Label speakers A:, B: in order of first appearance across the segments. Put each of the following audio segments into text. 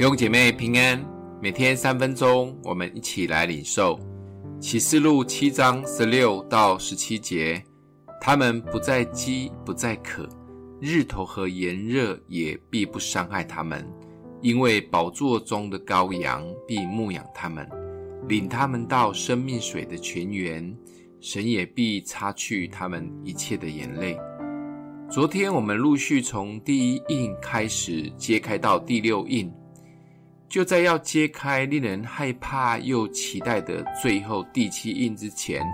A: 弟兄姐妹平安，每天三分钟，我们一起来领受启示录七章十六到十七节。他们不再饥，不再渴，日头和炎热也必不伤害他们，因为宝座中的羔羊必牧养他们，领他们到生命水的泉源。神也必擦去他们一切的眼泪。昨天我们陆续从第一印开始揭开到第六印，就在要揭开令人害怕又期待的最后第七印之前，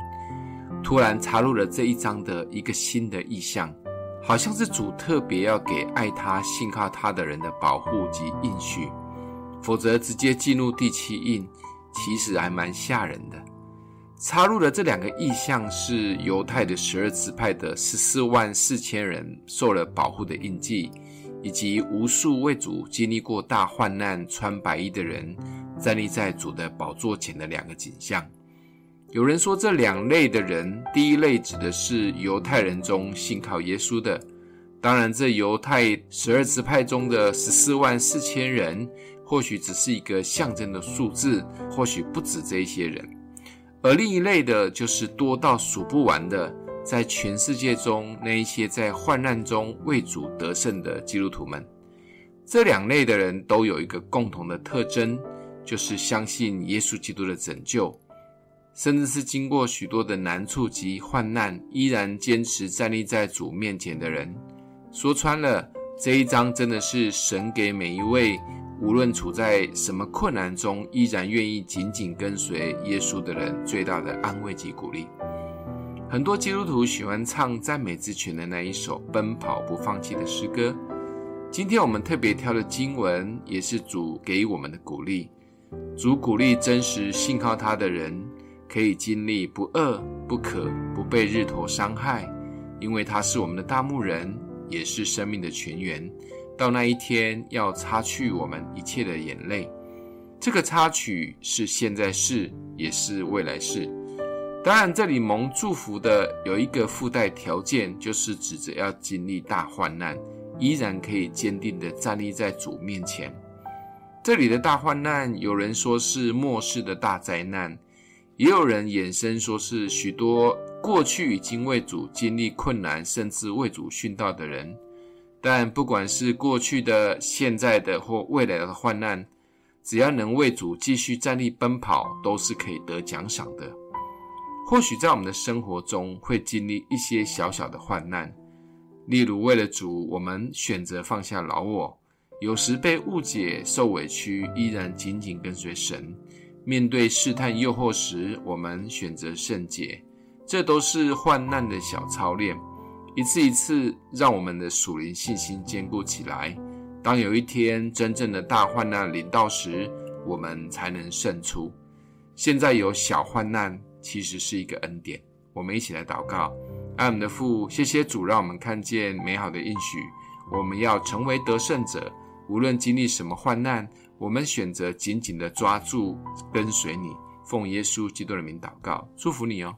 A: 突然插入了这一章的一个新的意象，好像是主特别要给爱他、信靠他的人的保护及应许，否则直接进入第七印，其实还蛮吓人的。插入的这两个意象是犹太的十二支派的十四万四千人受了保护的印记，以及无数为主经历过大患难、穿白衣的人站立在主的宝座前的两个景象。有人说，这两类的人，第一类指的是犹太人中信靠耶稣的，当然，这犹太十二支派中的十四万四千人，或许只是一个象征的数字，或许不止这一些人。而另一类的，就是多到数不完的，在全世界中那一些在患难中为主得胜的基督徒们。这两类的人都有一个共同的特征，就是相信耶稣基督的拯救，甚至是经过许多的难处及患难，依然坚持站立在主面前的人。说穿了，这一章真的是神给每一位。无论处在什么困难中，依然愿意紧紧跟随耶稣的人，最大的安慰及鼓励。很多基督徒喜欢唱赞美之泉的那一首《奔跑不放弃》的诗歌。今天我们特别挑的经文，也是主给我们的鼓励。主鼓励真实信靠他的人，可以经历不饿、不渴、不被日头伤害，因为他是我们的大牧人，也是生命的泉源。到那一天，要擦去我们一切的眼泪。这个插曲是现在式，也是未来式。当然，这里蒙祝福的有一个附带条件，就是指着要经历大患难，依然可以坚定地站立在主面前。这里的大患难，有人说是末世的大灾难，也有人衍生说是许多过去已经为主经历困难，甚至为主殉道的人。但不管是过去的、现在的或未来的患难，只要能为主继续站立奔跑，都是可以得奖赏的。或许在我们的生活中会经历一些小小的患难，例如为了主，我们选择放下老我；有时被误解、受委屈，依然紧紧跟随神；面对试探诱惑时，我们选择圣洁。这都是患难的小操练。一次一次，让我们的属灵信心坚固起来。当有一天真正的大患难临到时，我们才能胜出。现在有小患难，其实是一个恩典。我们一起来祷告：爱我们的父，谢谢主，让我们看见美好的应许。我们要成为得胜者，无论经历什么患难，我们选择紧紧地抓住，跟随你。奉耶稣基督的名祷告，祝福你哦。